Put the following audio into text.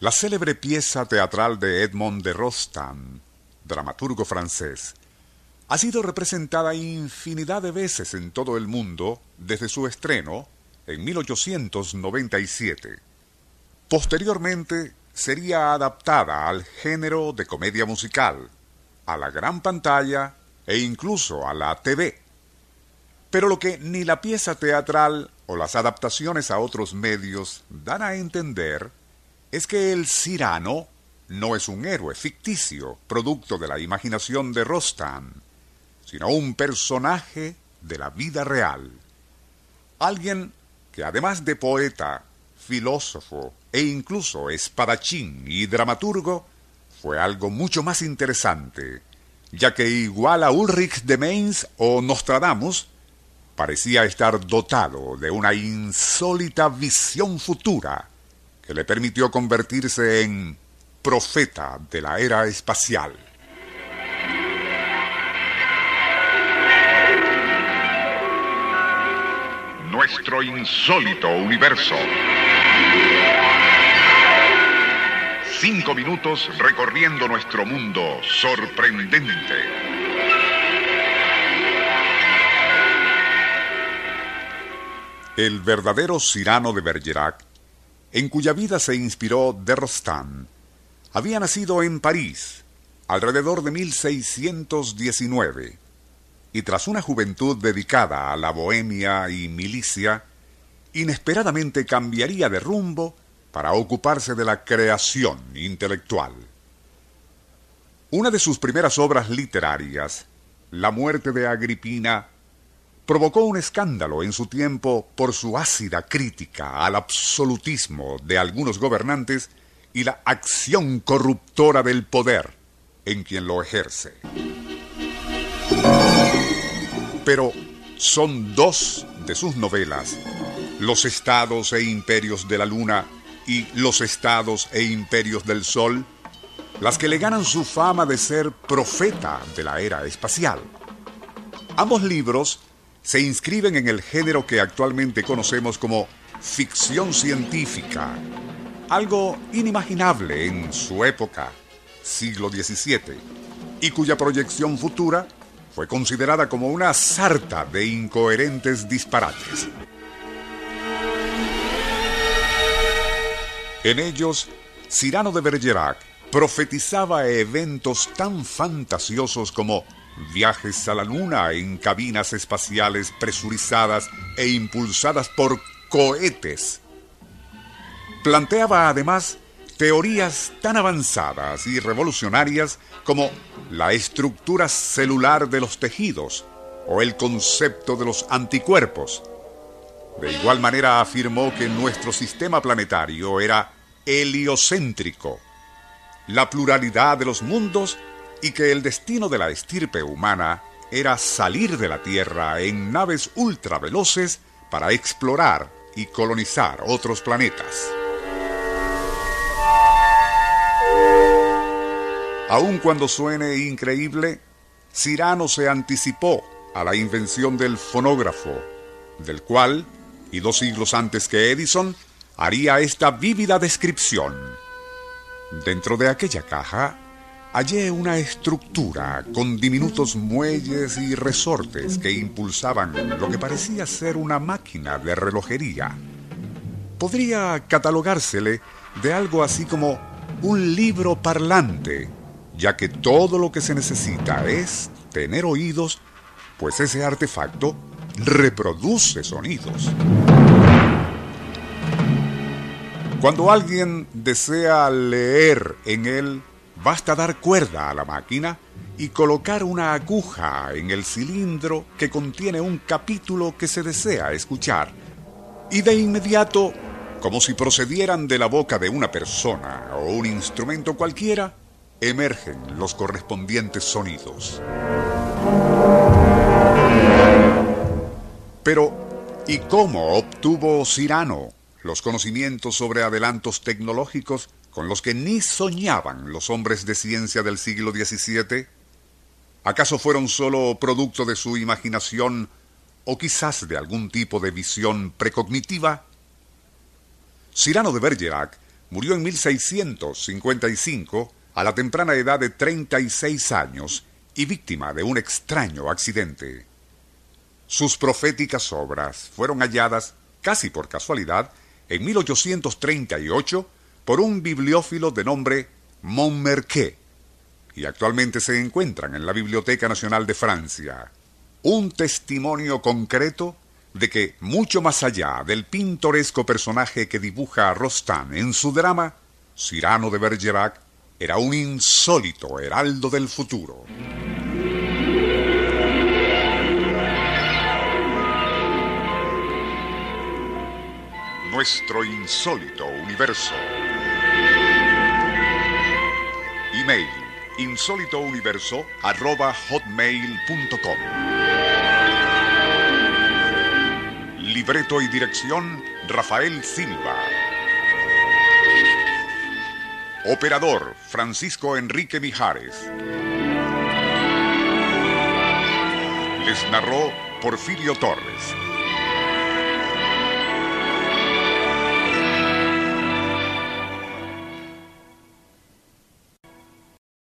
la célebre pieza teatral de Edmond de Rostand, dramaturgo francés, ha sido representada infinidad de veces en todo el mundo desde su estreno en 1897. Posteriormente sería adaptada al género de comedia musical, a la gran pantalla e incluso a la TV. Pero lo que ni la pieza teatral o las adaptaciones a otros medios dan a entender es que el Cirano no es un héroe ficticio, producto de la imaginación de Rostand, sino un personaje de la vida real. Alguien que además de poeta, filósofo e incluso espadachín y dramaturgo, fue algo mucho más interesante, ya que igual a Ulrich de Mainz o Nostradamus, parecía estar dotado de una insólita visión futura que le permitió convertirse en profeta de la era espacial. Nuestro insólito universo. Cinco minutos recorriendo nuestro mundo sorprendente. El verdadero Cyrano de Bergerac, en cuya vida se inspiró de Rostand, había nacido en París alrededor de 1619 y tras una juventud dedicada a la bohemia y milicia, inesperadamente cambiaría de rumbo para ocuparse de la creación intelectual. Una de sus primeras obras literarias, La muerte de Agripina, provocó un escándalo en su tiempo por su ácida crítica al absolutismo de algunos gobernantes y la acción corruptora del poder en quien lo ejerce. Pero son dos de sus novelas, Los estados e imperios de la luna y Los estados e imperios del sol, las que le ganan su fama de ser profeta de la era espacial. Ambos libros se inscriben en el género que actualmente conocemos como ficción científica, algo inimaginable en su época, siglo XVII, y cuya proyección futura fue considerada como una sarta de incoherentes disparates. En ellos, Cyrano de Bergerac profetizaba eventos tan fantasiosos como viajes a la luna en cabinas espaciales presurizadas e impulsadas por cohetes. Planteaba además teorías tan avanzadas y revolucionarias como la estructura celular de los tejidos o el concepto de los anticuerpos. De igual manera afirmó que nuestro sistema planetario era heliocéntrico, la pluralidad de los mundos y que el destino de la estirpe humana era salir de la Tierra en naves ultraveloces para explorar y colonizar otros planetas. Aun cuando suene increíble, Cyrano se anticipó a la invención del fonógrafo, del cual, y dos siglos antes que Edison, haría esta vívida descripción. Dentro de aquella caja hallé una estructura con diminutos muelles y resortes que impulsaban lo que parecía ser una máquina de relojería. Podría catalogársele de algo así como un libro parlante, ya que todo lo que se necesita es tener oídos, pues ese artefacto reproduce sonidos. Cuando alguien desea leer en él, Basta dar cuerda a la máquina y colocar una aguja en el cilindro que contiene un capítulo que se desea escuchar. Y de inmediato Como si procedieran de la boca de una persona o un instrumento cualquiera, emergen los correspondientes sonidos. Pero, ¿y cómo obtuvo Cirano los conocimientos sobre adelantos tecnológicos con los que ni soñaban los hombres de ciencia del siglo XVII? ¿Acaso fueron solo producto de su imaginación o quizás de algún tipo de visión precognitiva? Cirano de Bergerac murió en 1655 a la temprana edad de 36 años y víctima de un extraño accidente. Sus proféticas obras fueron halladas, casi por casualidad, en 1838 por un bibliófilo de nombre Montmerquet y actualmente se encuentran en la Biblioteca Nacional de Francia. Un testimonio concreto de que, mucho más allá del pintoresco personaje que dibuja a Rostand en su drama, Cyrano de Bergerac era un insólito heraldo del futuro. Nuestro insólito universo. Email insólitouniverso.hotmail.com Libreto y dirección Rafael Silva. Operador Francisco Enrique Mijares. Les narró Porfirio Torres.